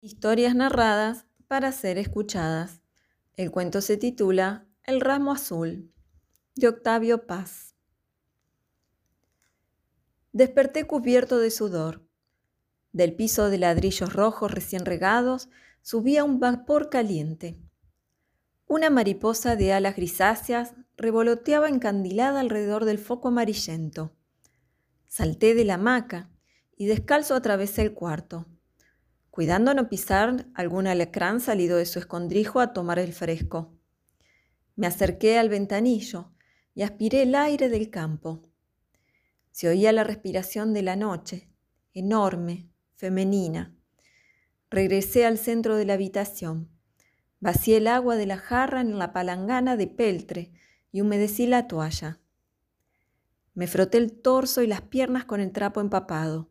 Historias narradas para ser escuchadas. El cuento se titula El ramo azul, de Octavio Paz. Desperté cubierto de sudor. Del piso de ladrillos rojos recién regados subía un vapor caliente. Una mariposa de alas grisáceas revoloteaba encandilada alrededor del foco amarillento. Salté de la hamaca y descalzo atravesé el cuarto cuidando no pisar algún alacrán salido de su escondrijo a tomar el fresco. Me acerqué al ventanillo y aspiré el aire del campo. Se oía la respiración de la noche, enorme, femenina. Regresé al centro de la habitación. Vacié el agua de la jarra en la palangana de peltre y humedecí la toalla. Me froté el torso y las piernas con el trapo empapado.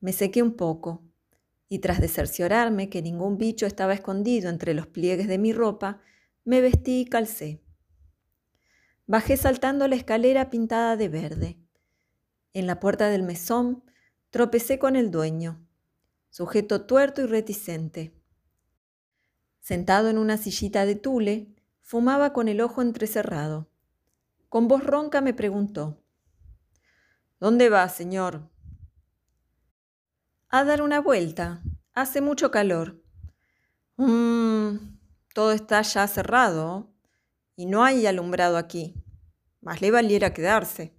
Me sequé un poco y tras de cerciorarme que ningún bicho estaba escondido entre los pliegues de mi ropa, me vestí y calcé. Bajé saltando la escalera pintada de verde. En la puerta del mesón tropecé con el dueño, sujeto tuerto y reticente. Sentado en una sillita de tule, fumaba con el ojo entrecerrado. Con voz ronca me preguntó, ¿Dónde va, señor? A dar una vuelta. Hace mucho calor. Mmm, todo está ya cerrado y no hay alumbrado aquí. Más le valiera quedarse.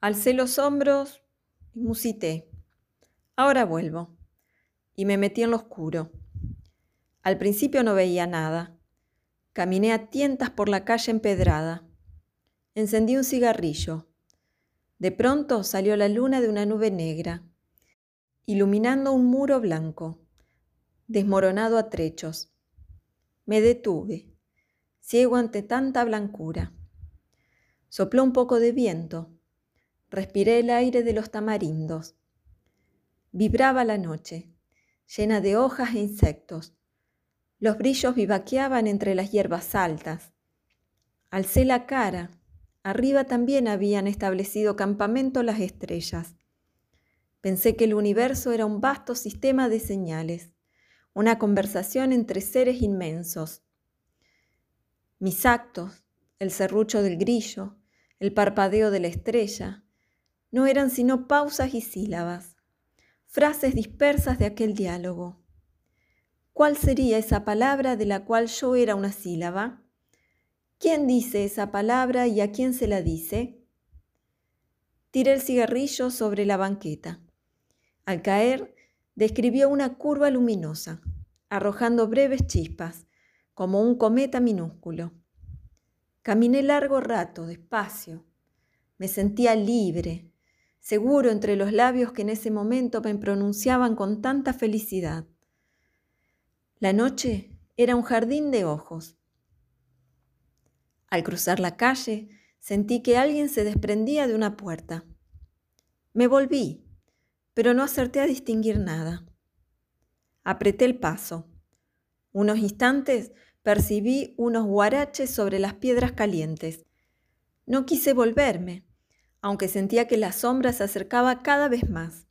Alcé los hombros y musité. Ahora vuelvo. Y me metí en lo oscuro. Al principio no veía nada. Caminé a tientas por la calle empedrada. Encendí un cigarrillo. De pronto salió la luna de una nube negra iluminando un muro blanco, desmoronado a trechos. Me detuve, ciego ante tanta blancura. Sopló un poco de viento, respiré el aire de los tamarindos. Vibraba la noche, llena de hojas e insectos. Los brillos vivaqueaban entre las hierbas altas. Alcé la cara. Arriba también habían establecido campamento las estrellas. Pensé que el universo era un vasto sistema de señales, una conversación entre seres inmensos. Mis actos, el serrucho del grillo, el parpadeo de la estrella, no eran sino pausas y sílabas, frases dispersas de aquel diálogo. ¿Cuál sería esa palabra de la cual yo era una sílaba? ¿Quién dice esa palabra y a quién se la dice? Tiré el cigarrillo sobre la banqueta. Al caer, describió una curva luminosa, arrojando breves chispas, como un cometa minúsculo. Caminé largo rato, despacio. Me sentía libre, seguro entre los labios que en ese momento me pronunciaban con tanta felicidad. La noche era un jardín de ojos. Al cruzar la calle, sentí que alguien se desprendía de una puerta. Me volví pero no acerté a distinguir nada. Apreté el paso. Unos instantes percibí unos guaraches sobre las piedras calientes. No quise volverme, aunque sentía que la sombra se acercaba cada vez más.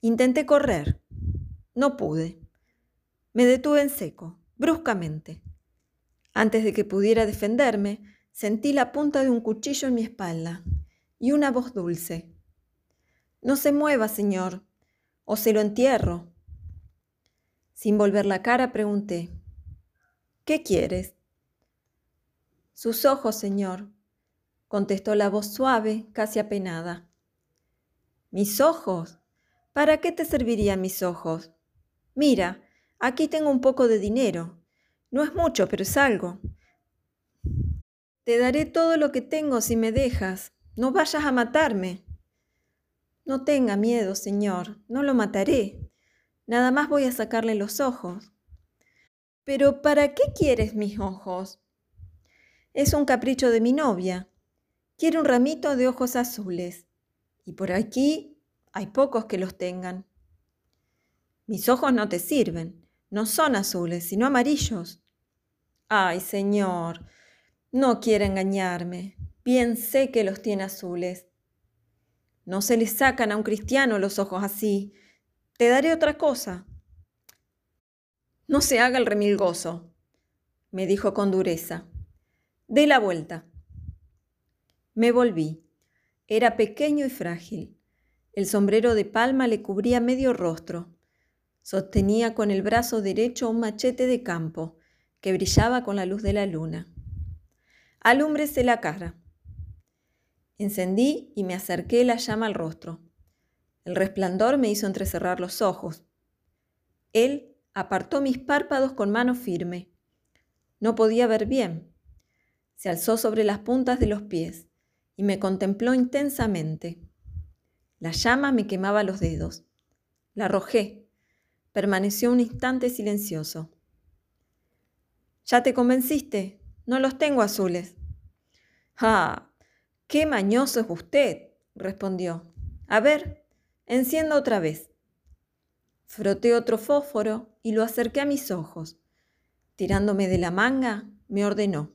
Intenté correr. No pude. Me detuve en seco, bruscamente. Antes de que pudiera defenderme, sentí la punta de un cuchillo en mi espalda y una voz dulce. No se mueva, señor, o se lo entierro. Sin volver la cara pregunté, ¿qué quieres? Sus ojos, señor, contestó la voz suave, casi apenada. ¿Mis ojos? ¿Para qué te servirían mis ojos? Mira, aquí tengo un poco de dinero. No es mucho, pero es algo. Te daré todo lo que tengo si me dejas. No vayas a matarme. No tenga miedo, señor, no lo mataré. Nada más voy a sacarle los ojos. Pero ¿para qué quieres mis ojos? Es un capricho de mi novia. Quiere un ramito de ojos azules. Y por aquí hay pocos que los tengan. Mis ojos no te sirven. No son azules, sino amarillos. Ay, señor, no quiere engañarme. Bien sé que los tiene azules. No se le sacan a un cristiano los ojos así. Te daré otra cosa. No se haga el remilgoso, me dijo con dureza. Dé la vuelta. Me volví. Era pequeño y frágil. El sombrero de palma le cubría medio rostro. Sostenía con el brazo derecho un machete de campo que brillaba con la luz de la luna. Alúmbrese la cara. Encendí y me acerqué la llama al rostro. El resplandor me hizo entrecerrar los ojos. Él apartó mis párpados con mano firme. No podía ver bien. Se alzó sobre las puntas de los pies y me contempló intensamente. La llama me quemaba los dedos. La arrojé. Permaneció un instante silencioso. ¿Ya te convenciste? No los tengo azules. Ah, qué mañoso es usted, respondió. A ver, encienda otra vez. Froté otro fósforo y lo acerqué a mis ojos. Tirándome de la manga, me ordenó.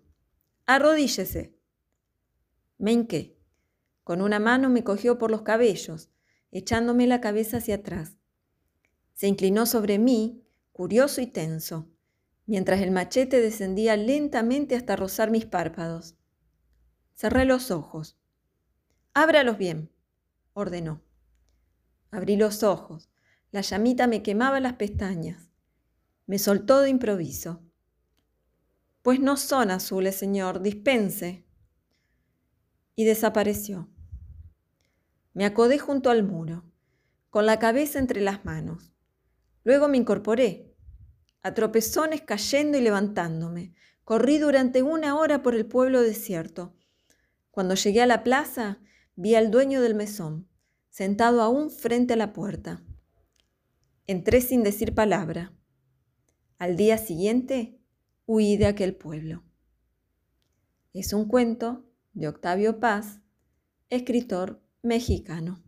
Arrodíllese. Me. Con una mano me cogió por los cabellos, echándome la cabeza hacia atrás. Se inclinó sobre mí, curioso y tenso, mientras el machete descendía lentamente hasta rozar mis párpados. Cerré los ojos. Ábralos bien, ordenó. Abrí los ojos. La llamita me quemaba las pestañas. Me soltó de improviso. Pues no son azules, señor, dispense. Y desapareció. Me acodé junto al muro, con la cabeza entre las manos. Luego me incorporé, a tropezones cayendo y levantándome. Corrí durante una hora por el pueblo desierto. Cuando llegué a la plaza, vi al dueño del mesón, sentado aún frente a la puerta. Entré sin decir palabra. Al día siguiente huí de aquel pueblo. Es un cuento de Octavio Paz, escritor mexicano.